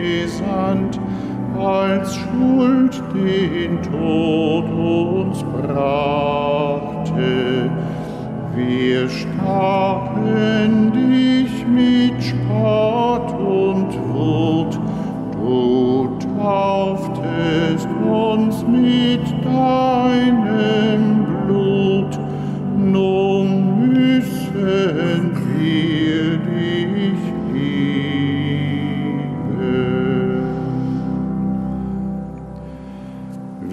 gesandt, als Schuld den Tod uns brachte. Wir stachen dich mit Spott und Wut, du tauftest uns mit deinem Blut, nun müssen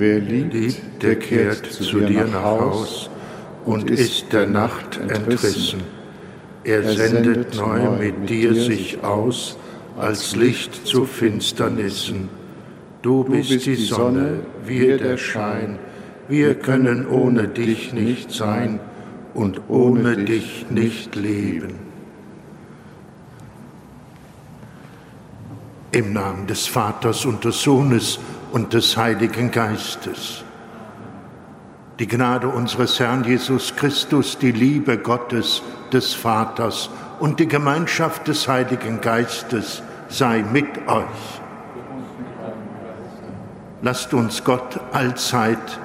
Wer liebt, der kehrt zu dir nach Haus und ist der Nacht entrissen. Er sendet neu mit dir sich aus, als Licht zu Finsternissen. Du bist die Sonne, wir der Schein, wir können ohne dich nicht sein und ohne dich nicht leben. Im Namen des Vaters und des Sohnes und des Heiligen Geistes. Die Gnade unseres Herrn Jesus Christus, die Liebe Gottes, des Vaters und die Gemeinschaft des Heiligen Geistes sei mit euch. Lasst uns Gott allzeit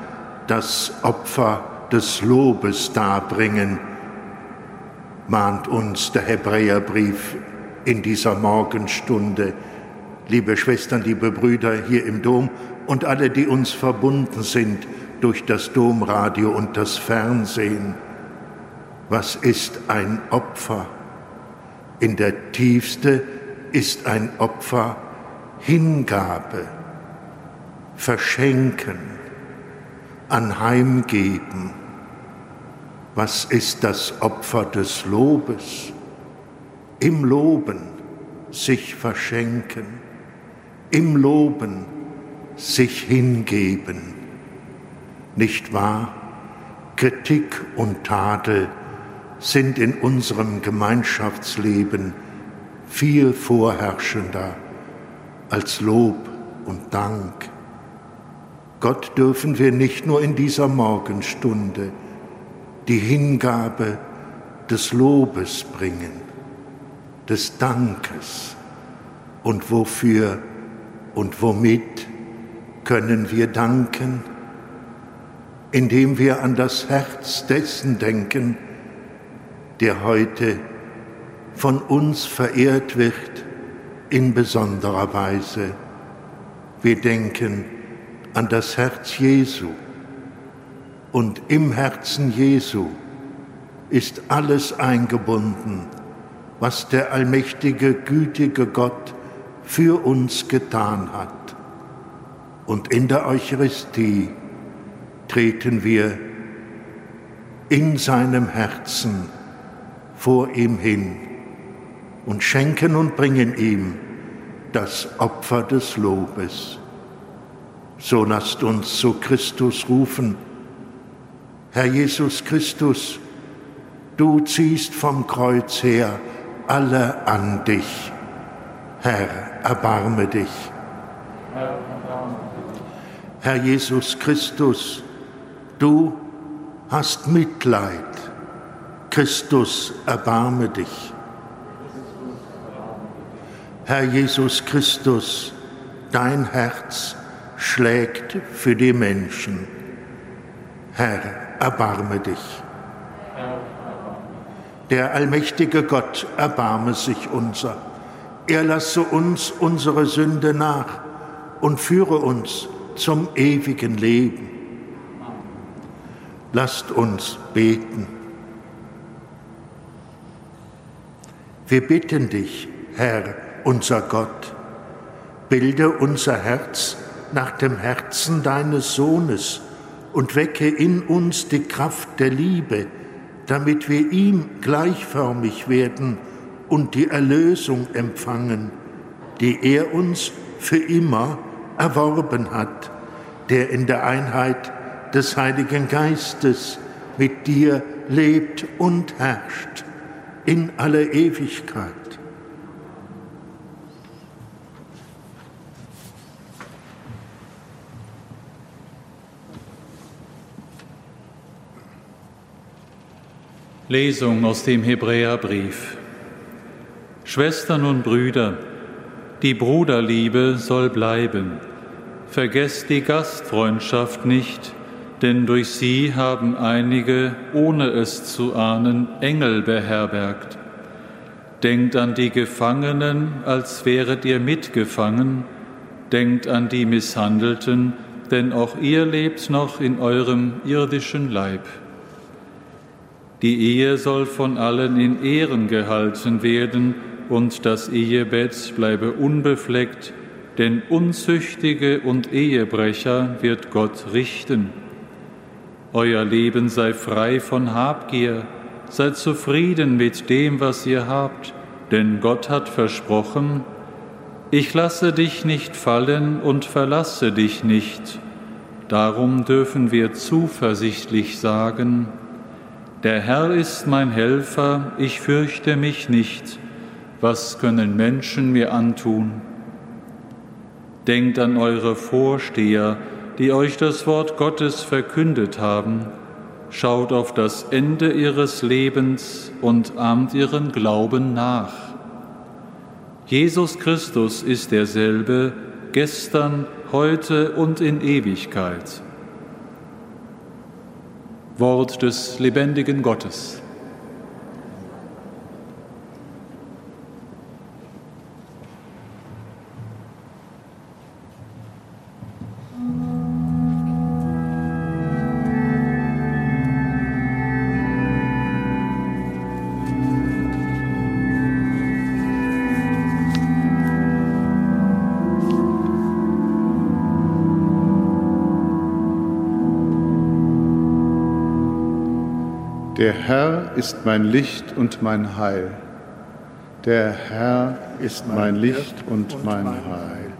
das Opfer des Lobes darbringen, mahnt uns der Hebräerbrief in dieser Morgenstunde. Liebe Schwestern, liebe Brüder hier im Dom und alle, die uns verbunden sind, durch das Domradio und das Fernsehen. Was ist ein Opfer? In der Tiefste ist ein Opfer Hingabe, Verschenken, Anheimgeben. Was ist das Opfer des Lobes? Im Loben sich verschenken, im Loben sich hingeben nicht wahr? Kritik und Tadel sind in unserem Gemeinschaftsleben viel vorherrschender als Lob und Dank. Gott dürfen wir nicht nur in dieser Morgenstunde die Hingabe des Lobes bringen, des Dankes. Und wofür und womit können wir danken? indem wir an das Herz dessen denken, der heute von uns verehrt wird in besonderer Weise. Wir denken an das Herz Jesu und im Herzen Jesu ist alles eingebunden, was der allmächtige, gütige Gott für uns getan hat. Und in der Eucharistie treten wir in seinem Herzen vor ihm hin und schenken und bringen ihm das Opfer des Lobes. So lasst uns zu Christus rufen, Herr Jesus Christus, du ziehst vom Kreuz her alle an dich. Herr, erbarme dich. Herr Jesus Christus, Du hast Mitleid. Christus, erbarme dich. Herr Jesus Christus, dein Herz schlägt für die Menschen. Herr, erbarme dich. Der allmächtige Gott erbarme sich unser. Er lasse uns unsere Sünde nach und führe uns zum ewigen Leben. Lasst uns beten. Wir bitten dich, Herr, unser Gott, bilde unser Herz nach dem Herzen deines Sohnes und wecke in uns die Kraft der Liebe, damit wir ihm gleichförmig werden und die Erlösung empfangen, die er uns für immer erworben hat, der in der Einheit des Heiligen Geistes mit dir lebt und herrscht in aller Ewigkeit. Lesung aus dem Hebräerbrief. Schwestern und Brüder, die Bruderliebe soll bleiben. Vergesst die Gastfreundschaft nicht, denn durch sie haben einige, ohne es zu ahnen, Engel beherbergt. Denkt an die Gefangenen, als wäret ihr mitgefangen. Denkt an die Misshandelten, denn auch ihr lebt noch in eurem irdischen Leib. Die Ehe soll von allen in Ehren gehalten werden und das Ehebett bleibe unbefleckt, denn Unzüchtige und Ehebrecher wird Gott richten. Euer Leben sei frei von Habgier, seid zufrieden mit dem, was ihr habt, denn Gott hat versprochen, ich lasse dich nicht fallen und verlasse dich nicht. Darum dürfen wir zuversichtlich sagen, der Herr ist mein Helfer, ich fürchte mich nicht. Was können Menschen mir antun? Denkt an eure Vorsteher, die euch das Wort Gottes verkündet haben. Schaut auf das Ende ihres Lebens und ahmt ihren Glauben nach. Jesus Christus ist derselbe, gestern, heute und in Ewigkeit. Wort des lebendigen Gottes. Der Herr ist mein Licht und mein Heil. Der Herr ist mein Licht und mein Heil.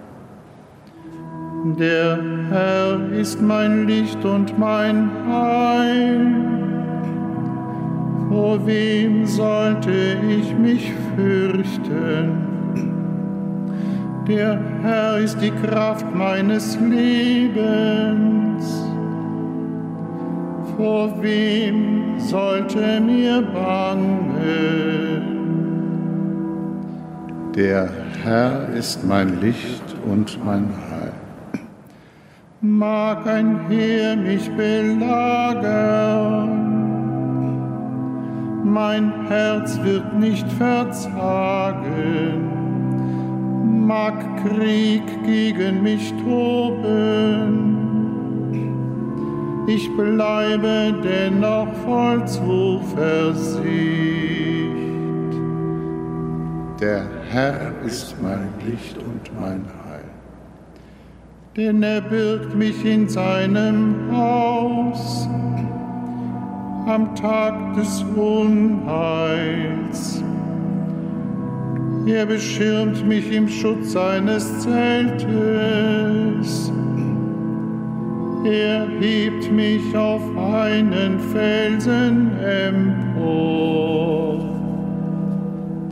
Der Herr ist mein Licht und mein Heil. Vor wem sollte ich mich fürchten? Der Herr ist die Kraft meines Lebens. Vor wem sollte mir bangen. Der Herr ist mein Licht und mein Heil. Mag ein Heer mich belagern, mein Herz wird nicht verzagen. Mag Krieg gegen mich toben, ich bleibe dennoch voll Zuversicht. Der Herr ist mein Licht und mein Heil. Denn er birgt mich in seinem Haus am Tag des Unheils. Er beschirmt mich im Schutz seines Zeltes er hebt mich auf einen Felsen empor.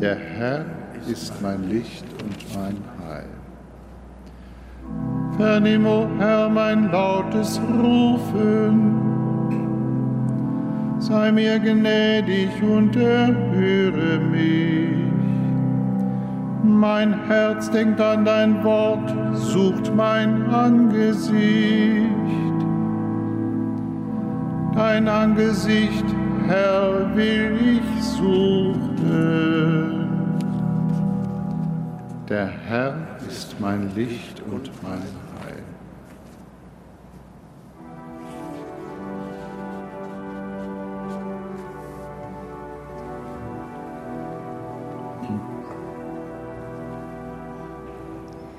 Der Herr ist mein Licht und mein Heil. Vernimm, o Herr, mein lautes Rufen. Sei mir gnädig und erhöre mich. Mein Herz denkt an dein Wort, sucht mein Angesicht dein Angesicht, Herr, will ich suchen. Der Herr ist mein Licht und mein Heil.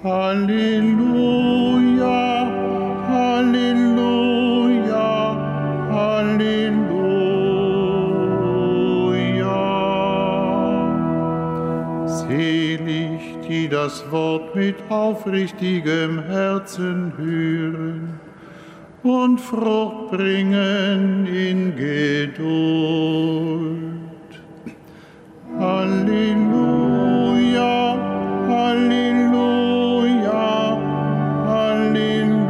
Halleluja, Halleluja. Die das Wort mit aufrichtigem Herzen hören und Frucht bringen in Geduld. Halleluja, Halleluja, Halleluja.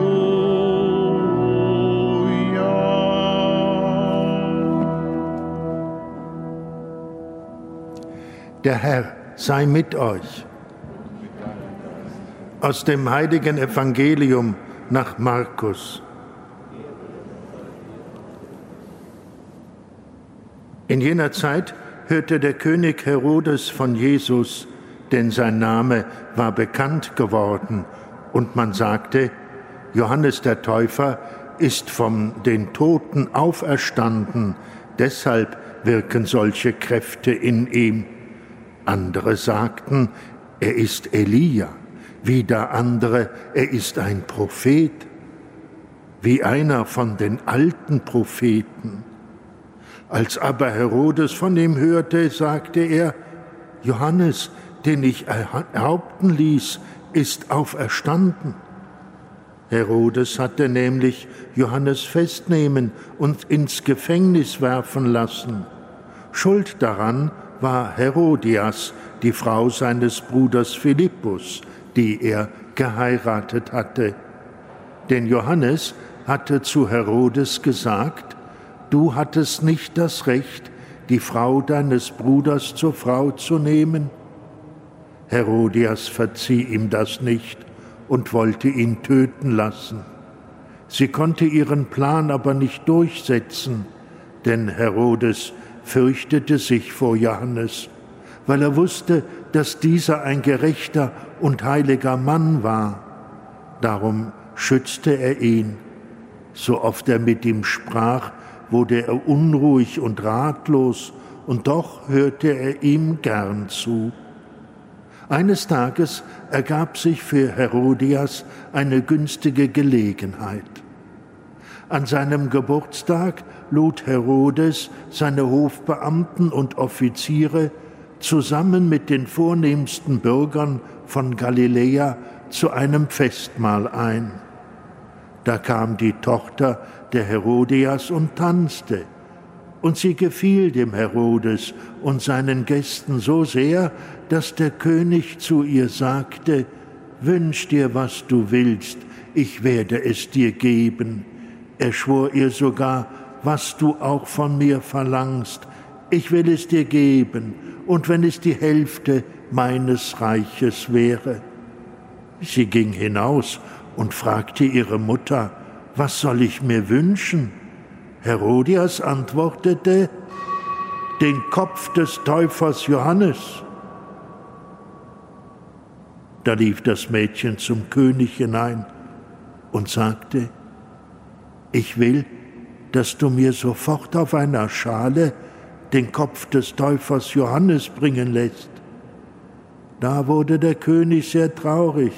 Der Herr sei mit euch. Aus dem heiligen Evangelium nach Markus. In jener Zeit hörte der König Herodes von Jesus, denn sein Name war bekannt geworden, und man sagte, Johannes der Täufer ist von den Toten auferstanden, deshalb wirken solche Kräfte in ihm. Andere sagten, er ist Elia, wieder andere, er ist ein Prophet, wie einer von den alten Propheten. Als aber Herodes von ihm hörte, sagte er, Johannes, den ich erhaupten ließ, ist auferstanden. Herodes hatte nämlich Johannes festnehmen und ins Gefängnis werfen lassen. Schuld daran war Herodias, die Frau seines Bruders Philippus, die er geheiratet hatte. Denn Johannes hatte zu Herodes gesagt, du hattest nicht das Recht, die Frau deines Bruders zur Frau zu nehmen. Herodias verzieh ihm das nicht und wollte ihn töten lassen. Sie konnte ihren Plan aber nicht durchsetzen, denn Herodes fürchtete sich vor Johannes, weil er wusste, dass dieser ein gerechter und heiliger Mann war. Darum schützte er ihn. So oft er mit ihm sprach, wurde er unruhig und ratlos, und doch hörte er ihm gern zu. Eines Tages ergab sich für Herodias eine günstige Gelegenheit. An seinem Geburtstag lud Herodes seine Hofbeamten und Offiziere zusammen mit den vornehmsten Bürgern von Galiläa zu einem Festmahl ein. Da kam die Tochter der Herodias und tanzte, und sie gefiel dem Herodes und seinen Gästen so sehr, dass der König zu ihr sagte, Wünsch dir, was du willst, ich werde es dir geben. Er schwor ihr sogar, was du auch von mir verlangst, ich will es dir geben, und wenn es die Hälfte meines Reiches wäre. Sie ging hinaus und fragte ihre Mutter, was soll ich mir wünschen? Herodias antwortete, den Kopf des Täufers Johannes. Da lief das Mädchen zum König hinein und sagte, ich will, dass du mir sofort auf einer Schale den Kopf des Täufers Johannes bringen lässt. Da wurde der König sehr traurig,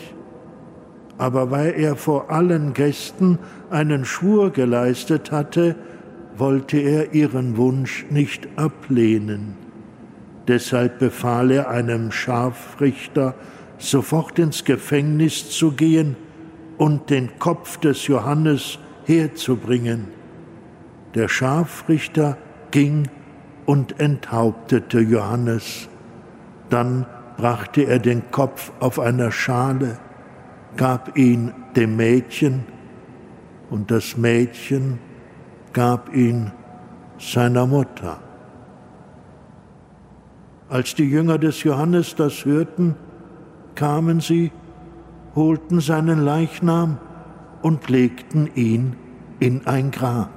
aber weil er vor allen Gästen einen Schwur geleistet hatte, wollte er ihren Wunsch nicht ablehnen. Deshalb befahl er einem Scharfrichter, sofort ins Gefängnis zu gehen und den Kopf des Johannes herzubringen. Der Scharfrichter ging und enthauptete Johannes. Dann brachte er den Kopf auf einer Schale, gab ihn dem Mädchen, und das Mädchen gab ihn seiner Mutter. Als die Jünger des Johannes das hörten, kamen sie, holten seinen Leichnam und legten ihn in ein Grab.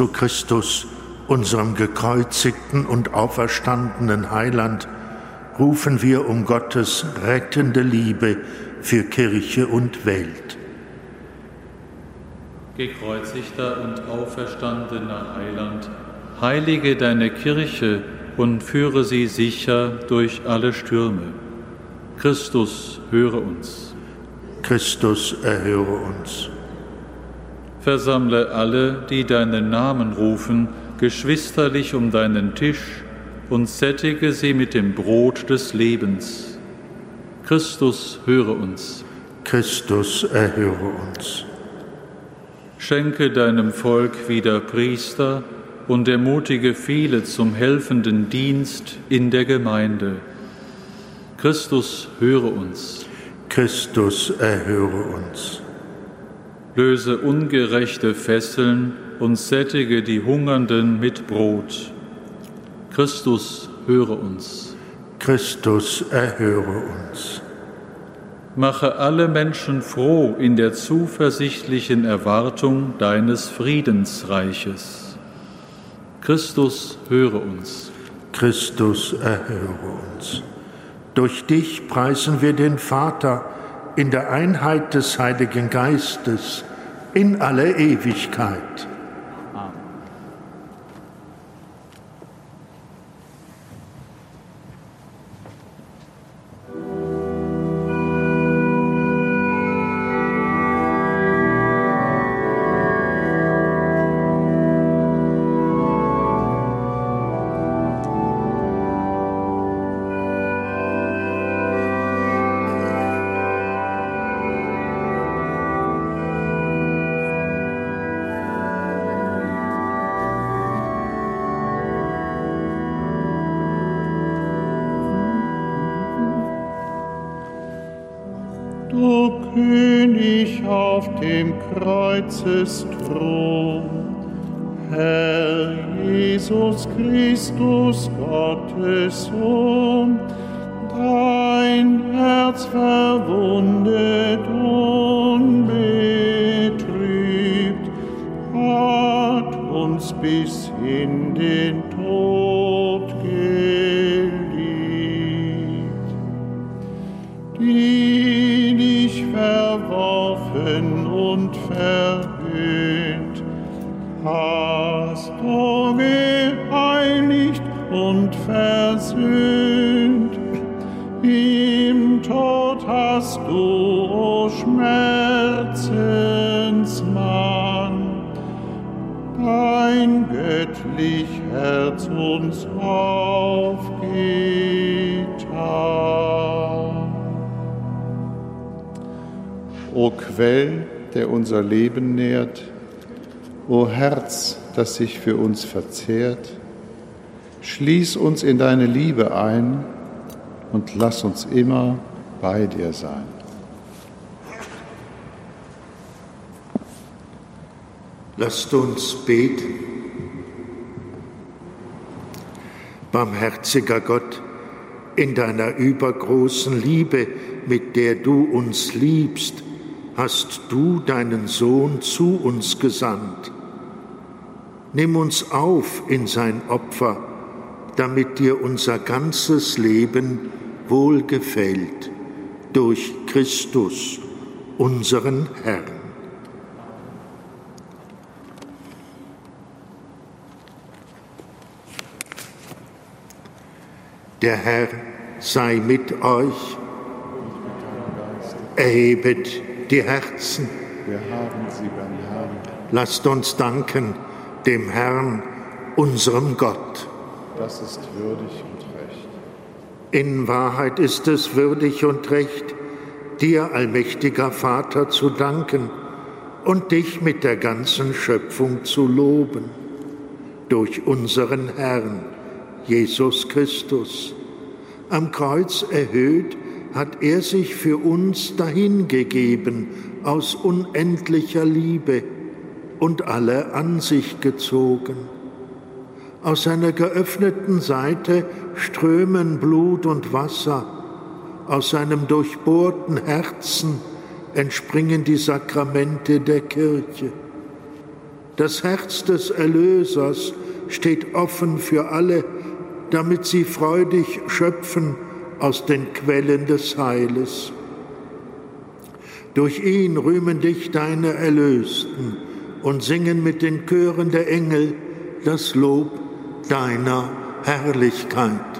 Zu Christus, unserem gekreuzigten und auferstandenen Heiland, rufen wir um Gottes rettende Liebe für Kirche und Welt. Gekreuzigter und auferstandener Heiland, heilige deine Kirche und führe sie sicher durch alle Stürme. Christus, höre uns. Christus, erhöre uns. Versammle alle, die deinen Namen rufen, geschwisterlich um deinen Tisch und sättige sie mit dem Brot des Lebens. Christus, höre uns. Christus, erhöre uns. Schenke deinem Volk wieder Priester und ermutige viele zum helfenden Dienst in der Gemeinde. Christus, höre uns. Christus, erhöre uns. Löse ungerechte Fesseln und sättige die Hungernden mit Brot. Christus, höre uns. Christus, erhöre uns. Mache alle Menschen froh in der zuversichtlichen Erwartung deines Friedensreiches. Christus, höre uns. Christus, erhöre uns. Durch dich preisen wir den Vater in der Einheit des Heiligen Geistes in alle Ewigkeit. Thron. Herr Jesus Christus, Gottes Sohn, Quell, der unser Leben nährt, O Herz, das sich für uns verzehrt, schließ uns in deine Liebe ein und lass uns immer bei dir sein. Lasst uns beten. Barmherziger Gott, in deiner übergroßen Liebe, mit der du uns liebst, hast du deinen Sohn zu uns gesandt Nimm uns auf in sein Opfer, damit dir unser ganzes Leben wohlgefällt durch Christus, unseren Herrn. Der Herr sei mit euch. Erhebet die Herzen. Wir haben sie beim Herrn. Lasst uns danken dem Herrn, unserem Gott. Das ist würdig und recht. In Wahrheit ist es würdig und recht, dir, allmächtiger Vater, zu danken und dich mit der ganzen Schöpfung zu loben. Durch unseren Herrn, Jesus Christus. Am Kreuz erhöht hat er sich für uns dahingegeben aus unendlicher Liebe und alle an sich gezogen. Aus seiner geöffneten Seite strömen Blut und Wasser, aus seinem durchbohrten Herzen entspringen die Sakramente der Kirche. Das Herz des Erlösers steht offen für alle, damit sie freudig schöpfen aus den Quellen des Heiles. Durch ihn rühmen dich deine Erlösten und singen mit den Chören der Engel das Lob deiner Herrlichkeit.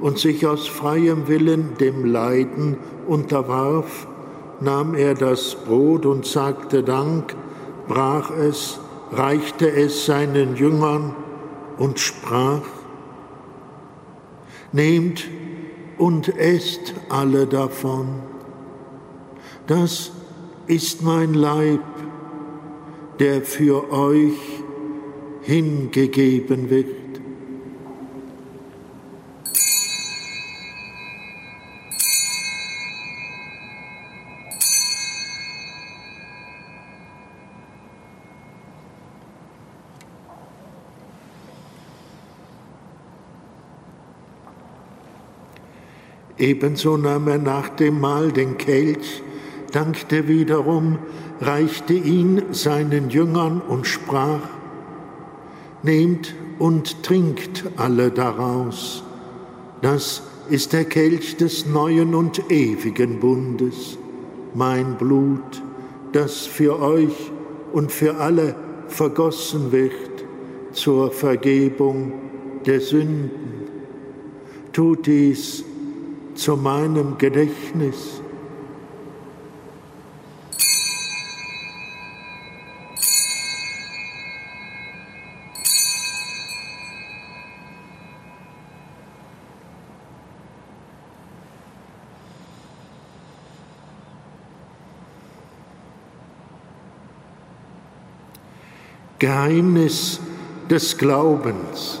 und sich aus freiem Willen dem Leiden unterwarf, nahm er das Brot und sagte Dank, brach es, reichte es seinen Jüngern und sprach, Nehmt und esst alle davon. Das ist mein Leib, der für euch hingegeben wird. Ebenso nahm er nach dem Mahl den Kelch, dankte wiederum, reichte ihn seinen Jüngern und sprach, Nehmt und trinkt alle daraus. Das ist der Kelch des neuen und ewigen Bundes, mein Blut, das für euch und für alle vergossen wird zur Vergebung der Sünden. Tut dies zu meinem Gedächtnis. Geheimnis des Glaubens.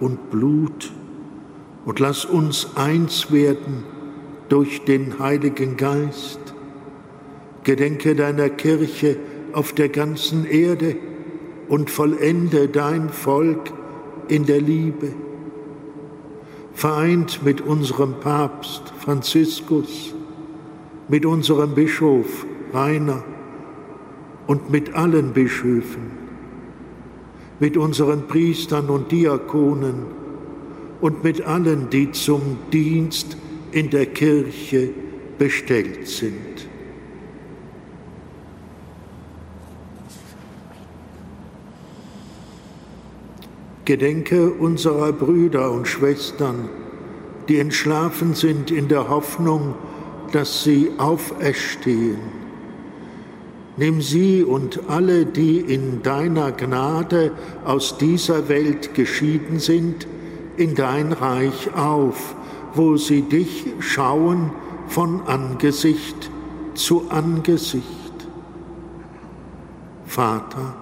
und Blut und lass uns eins werden durch den Heiligen Geist. Gedenke deiner Kirche auf der ganzen Erde, und vollende dein Volk in der Liebe. Vereint mit unserem Papst Franziskus, mit unserem Bischof Rainer und mit allen Bischöfen, mit unseren Priestern und Diakonen und mit allen, die zum Dienst in der Kirche bestellt sind. Gedenke unserer Brüder und Schwestern, die entschlafen sind in der Hoffnung, dass sie auferstehen. Nimm sie und alle, die in deiner Gnade aus dieser Welt geschieden sind, in dein Reich auf, wo sie dich schauen von Angesicht zu Angesicht. Vater,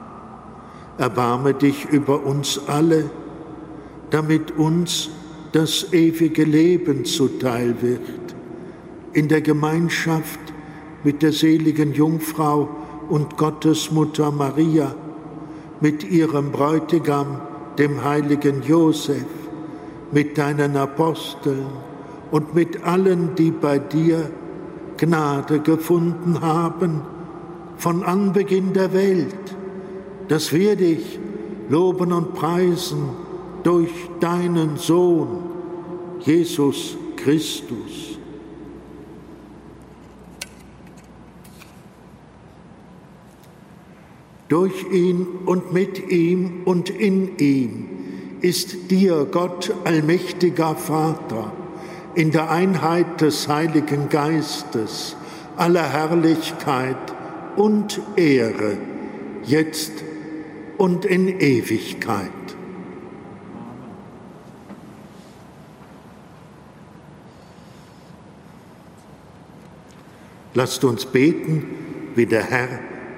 erbarme dich über uns alle, damit uns das ewige Leben zuteil wird, in der Gemeinschaft mit der seligen Jungfrau und Gottesmutter Maria, mit ihrem Bräutigam, dem heiligen Josef, mit deinen Aposteln und mit allen, die bei dir Gnade gefunden haben, von Anbeginn der Welt, dass wir dich loben und preisen durch deinen Sohn, Jesus Christus. Durch ihn und mit ihm und in ihm ist dir, Gott, allmächtiger Vater, in der Einheit des Heiligen Geistes, aller Herrlichkeit und Ehre, jetzt und in Ewigkeit. Lasst uns beten, wie der Herr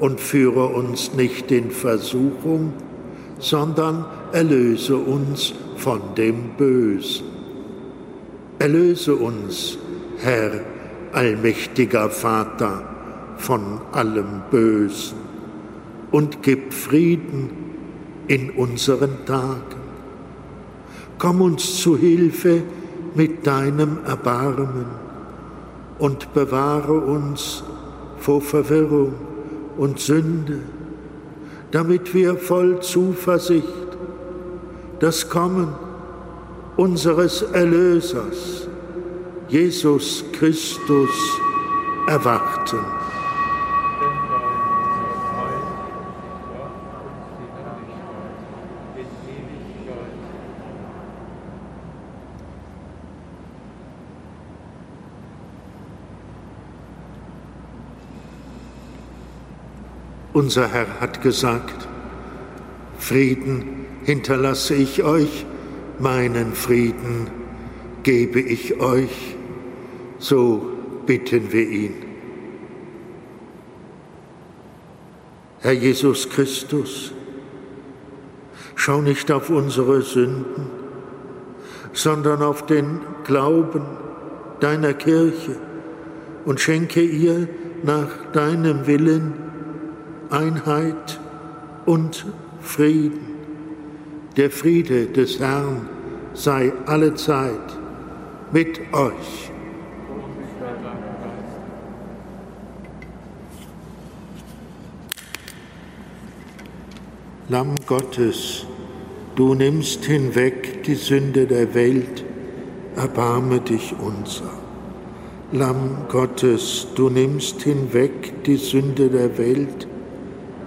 Und führe uns nicht in Versuchung, sondern erlöse uns von dem Bösen. Erlöse uns, Herr, allmächtiger Vater, von allem Bösen und gib Frieden in unseren Tagen. Komm uns zu Hilfe mit deinem Erbarmen und bewahre uns vor Verwirrung und Sünde, damit wir voll Zuversicht das Kommen unseres Erlösers, Jesus Christus, erwarten. Unser Herr hat gesagt, Frieden hinterlasse ich euch, meinen Frieden gebe ich euch, so bitten wir ihn. Herr Jesus Christus, schau nicht auf unsere Sünden, sondern auf den Glauben deiner Kirche und schenke ihr nach deinem Willen Einheit und Frieden. Der Friede des Herrn sei alle Zeit mit euch. Lamm Gottes, du nimmst hinweg die Sünde der Welt, erbarme dich unser. Lamm Gottes, du nimmst hinweg die Sünde der Welt,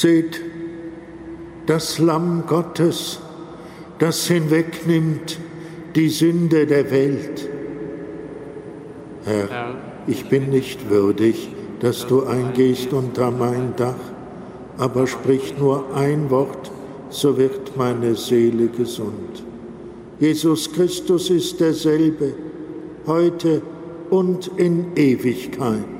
Seht das Lamm Gottes, das hinwegnimmt die Sünde der Welt. Herr, ich bin nicht würdig, dass du eingehst unter mein Dach, aber sprich nur ein Wort, so wird meine Seele gesund. Jesus Christus ist derselbe, heute und in Ewigkeit.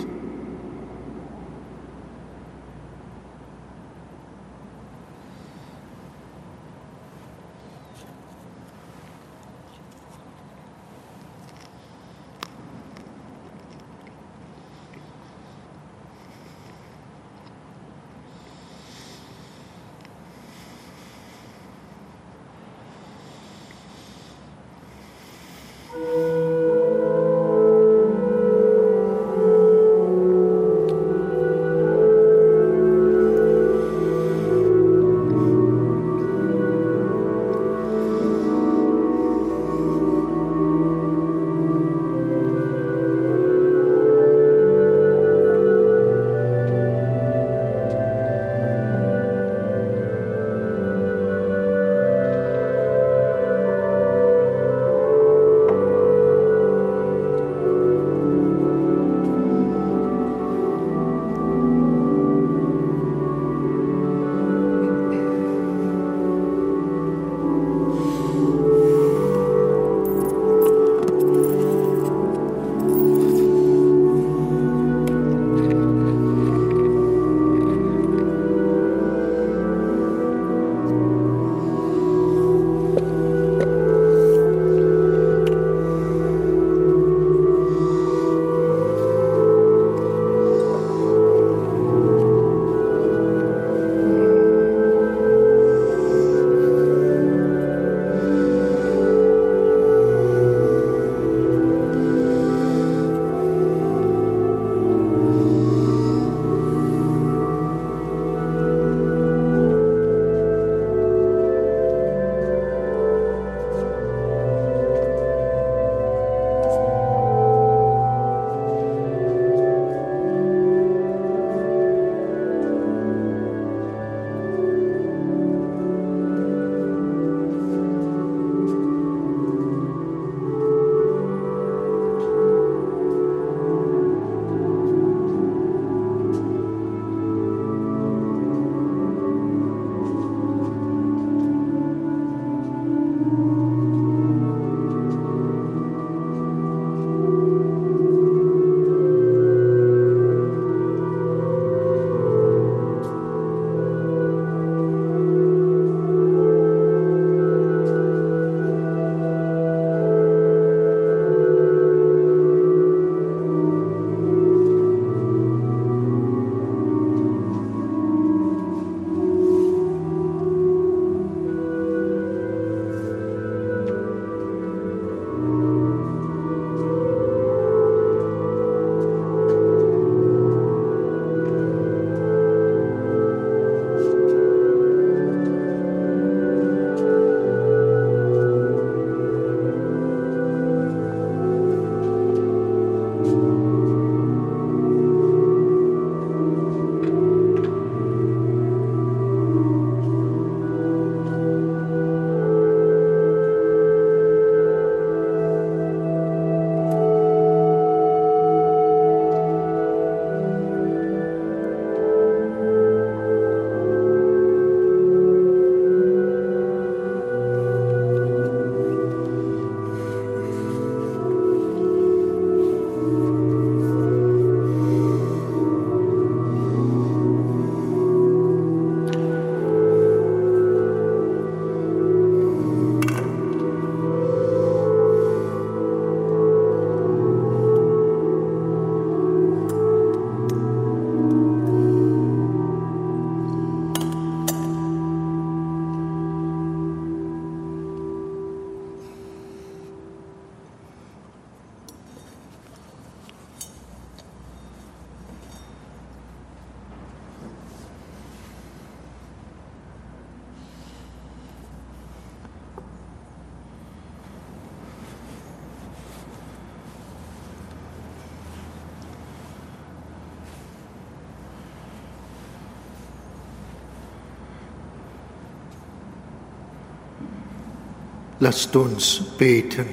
Lasst uns beten.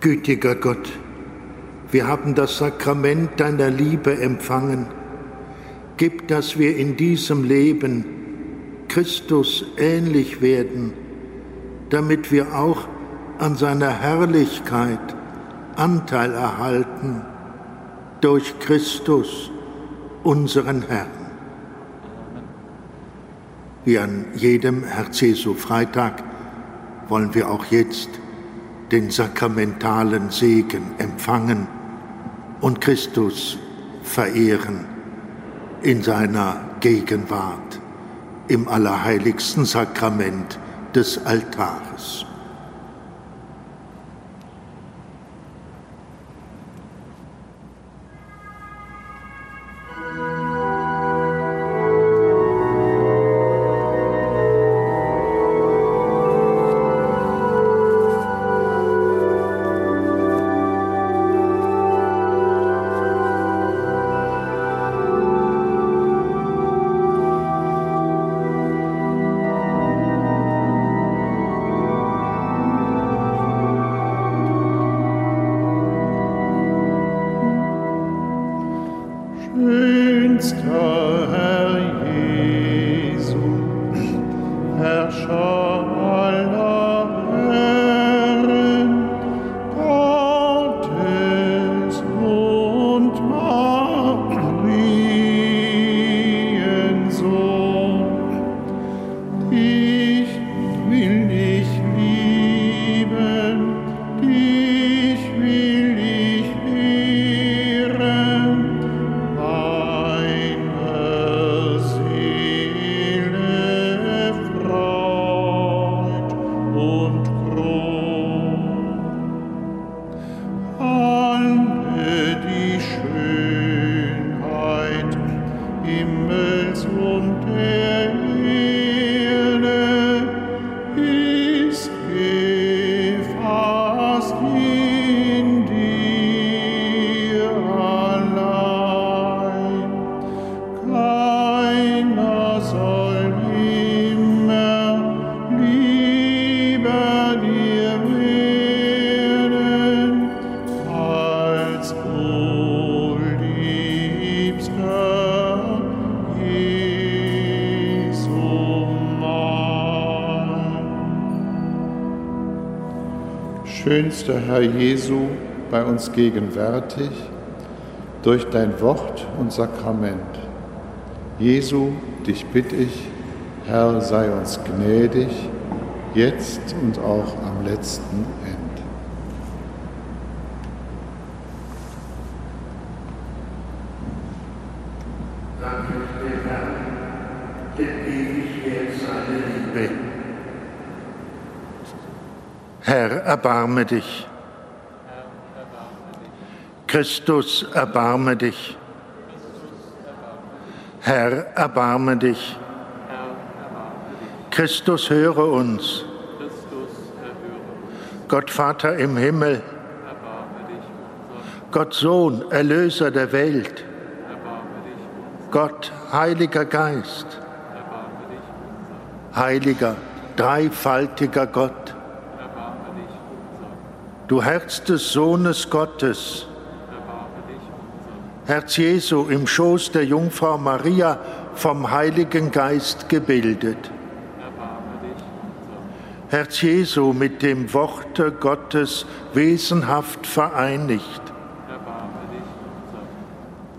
Gütiger Gott, wir haben das Sakrament deiner Liebe empfangen. Gib, dass wir in diesem Leben Christus ähnlich werden, damit wir auch an seiner Herrlichkeit Anteil erhalten durch Christus, unseren Herrn. Wie an jedem Herz Jesu Freitag wollen wir auch jetzt den sakramentalen Segen empfangen und Christus verehren in seiner Gegenwart im allerheiligsten Sakrament des Altares. against her. Uns gegenwärtig durch dein Wort und Sakrament. Jesu, dich bitte ich, Herr, sei uns gnädig, jetzt und auch am letzten Ende. Herr, erbarme dich. Christus, erbarme dich. Herr, erbarme dich. Christus, höre uns. Gott Vater im Himmel, Gott Sohn, Erlöser der Welt, Gott, Heiliger Geist, Heiliger, dreifaltiger Gott, du Herz des Sohnes Gottes, Herz Jesu im Schoß der Jungfrau Maria vom Heiligen Geist gebildet. Herz Jesu mit dem Worte Gottes wesenhaft vereinigt.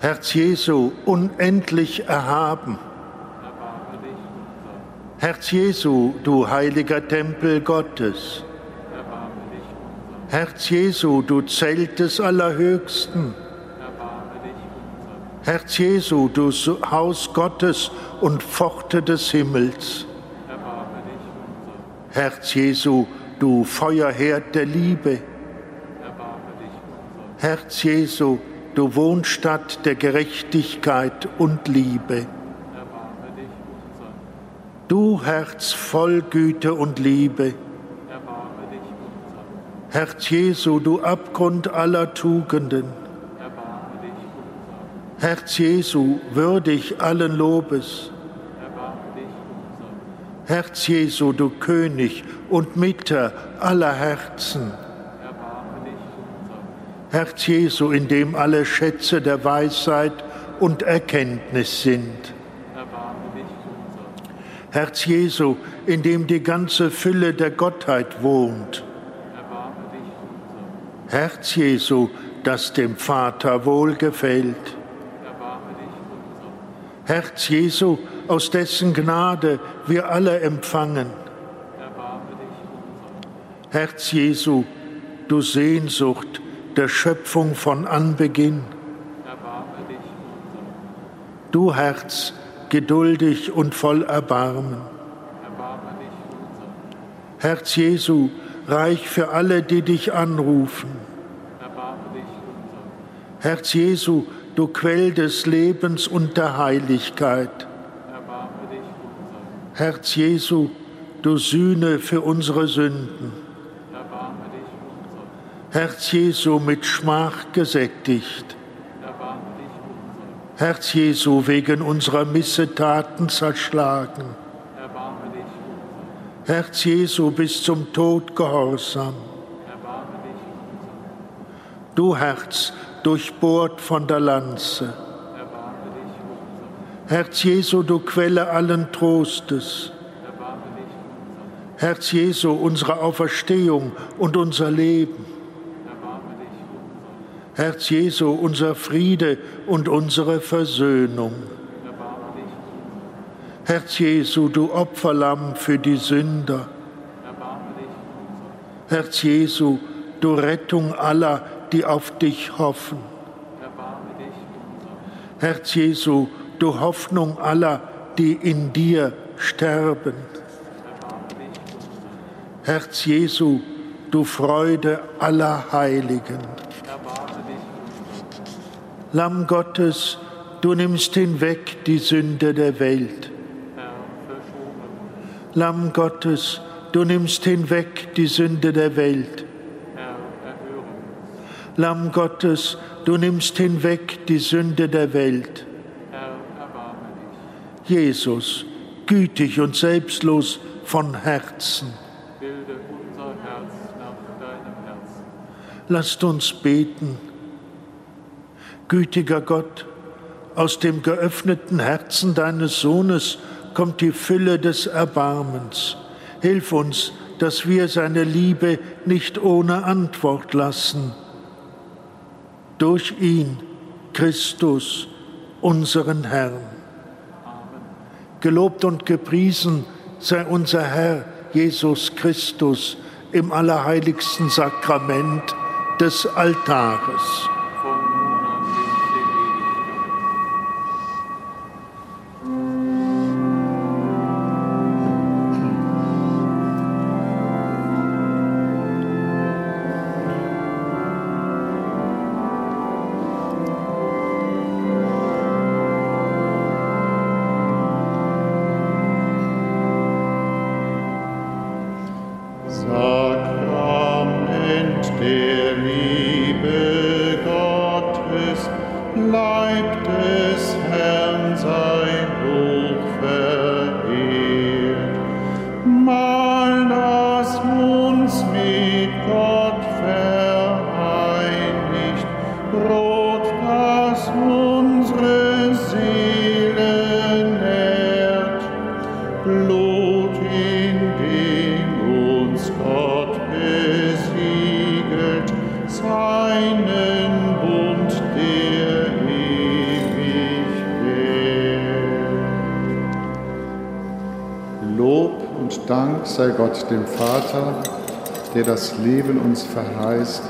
Herz Jesu unendlich erhaben. Herz Jesu, du heiliger Tempel Gottes. Herz Jesu, du Zelt des Allerhöchsten. Herz Jesu, du Haus Gottes und Pforte des Himmels. Herz Jesu, du Feuerherd der Liebe. Herz Jesu, du Wohnstatt der Gerechtigkeit und Liebe. Du Herz voll Güte und Liebe. Herz Jesu, du Abgrund aller Tugenden. Herz Jesu, würdig allen Lobes. Herz Jesu, du König und Mitter aller Herzen. Herz Jesu, in dem alle Schätze der Weisheit und Erkenntnis sind. Herz Jesu, in dem die ganze Fülle der Gottheit wohnt. Herz Jesu, das dem Vater wohlgefällt. Herz Jesu, aus dessen Gnade wir alle empfangen. Herz Jesu, du Sehnsucht der Schöpfung von Anbeginn. Du Herz, geduldig und voll Erbarmen. Herz Jesu, reich für alle, die dich anrufen. Herz Jesu, du Quell des Lebens und der Heiligkeit. Herz Jesu, du Sühne für unsere Sünden. Herz Jesu mit Schmach gesättigt. Herz Jesu wegen unserer Missetaten zerschlagen. Herz Jesu bis zum Tod gehorsam. Du Herz, durchbohrt von der Lanze. Herz Jesu, du Quelle allen Trostes. Herz Jesu, unsere Auferstehung und unser Leben. Herz Jesu, unser Friede und unsere Versöhnung. Herz Jesu, du Opferlamm für die Sünder. Herz Jesu, du Rettung aller, die auf dich hoffen. Herz Jesu, du Hoffnung aller, die in dir sterben. Herz Jesu, du Freude aller Heiligen. Lamm Gottes, du nimmst hinweg die Sünde der Welt. Lamm Gottes, du nimmst hinweg die Sünde der Welt. Lamm Gottes, du nimmst hinweg die Sünde der Welt. Jesus, gütig und selbstlos von Herzen. Bilde unser Herz nach deinem Herzen. Lasst uns beten. Gütiger Gott, aus dem geöffneten Herzen deines Sohnes kommt die Fülle des Erbarmens. Hilf uns, dass wir seine Liebe nicht ohne Antwort lassen durch ihn, Christus, unseren Herrn. Gelobt und gepriesen sei unser Herr Jesus Christus im allerheiligsten Sakrament des Altares. Dem Vater, der das Leben uns verheißt,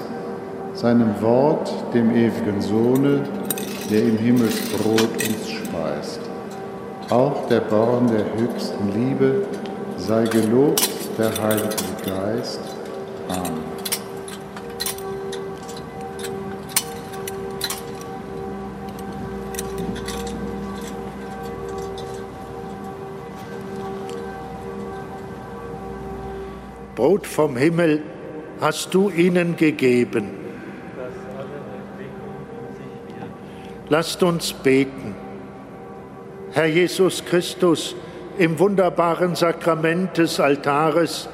seinem Wort, dem ewigen Sohne, der im Himmelsbrot uns speist. Auch der Born der höchsten Liebe sei gelobt, der Heilige Geist. Amen. Brot vom Himmel hast du ihnen gegeben. Lasst uns beten. Herr Jesus Christus, im wunderbaren Sakrament des Altares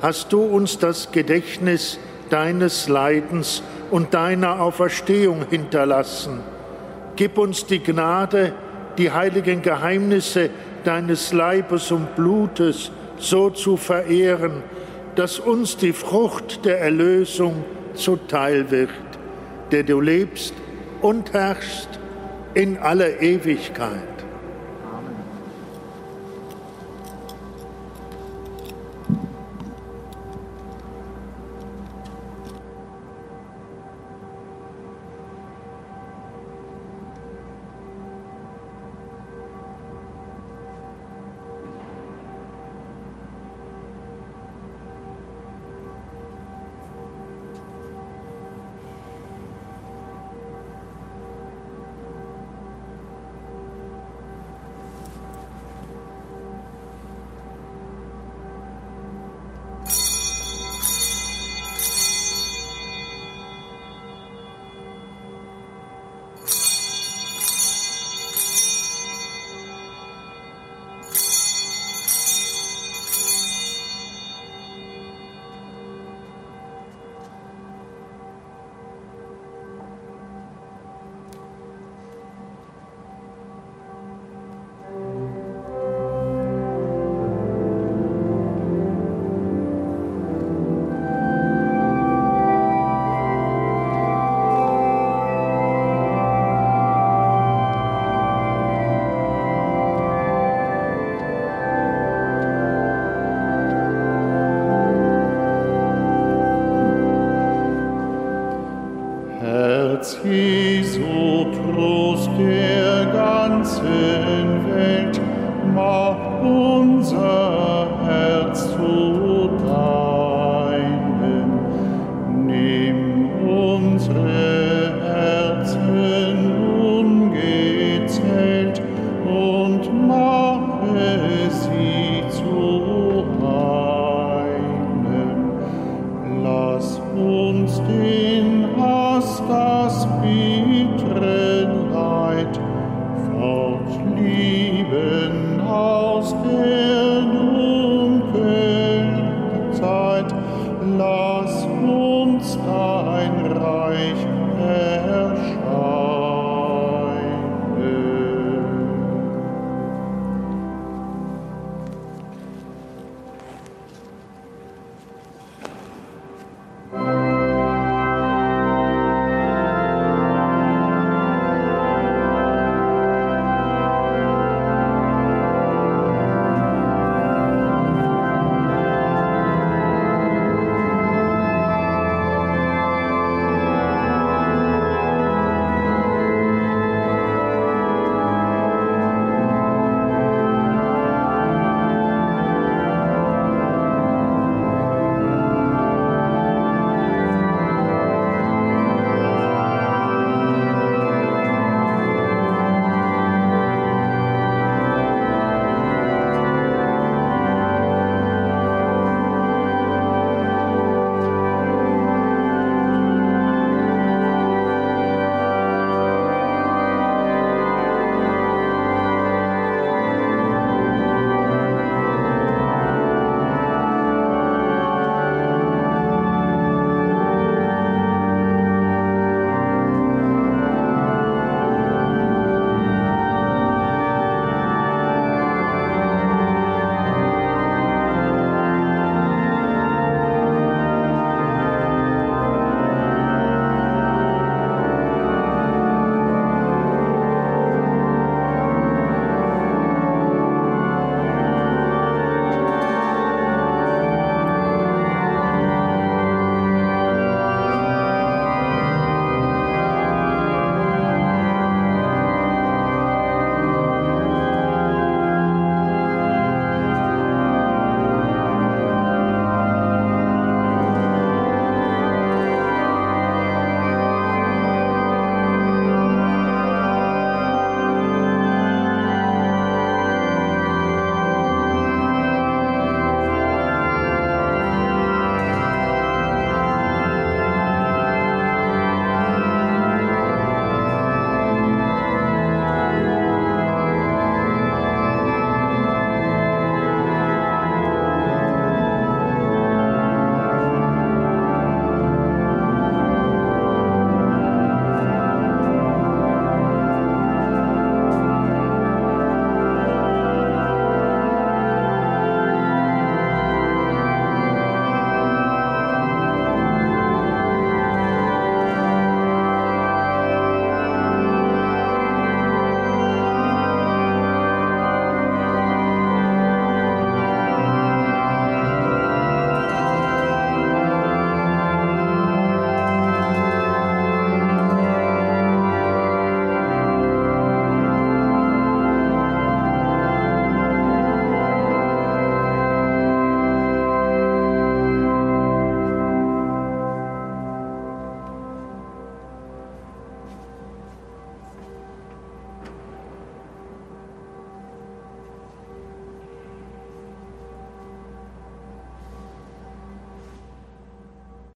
hast du uns das Gedächtnis deines Leidens und deiner Auferstehung hinterlassen. Gib uns die Gnade, die heiligen Geheimnisse deines Leibes und Blutes so zu verehren, dass uns die Frucht der Erlösung zuteil wird, der du lebst und herrschst in aller Ewigkeit.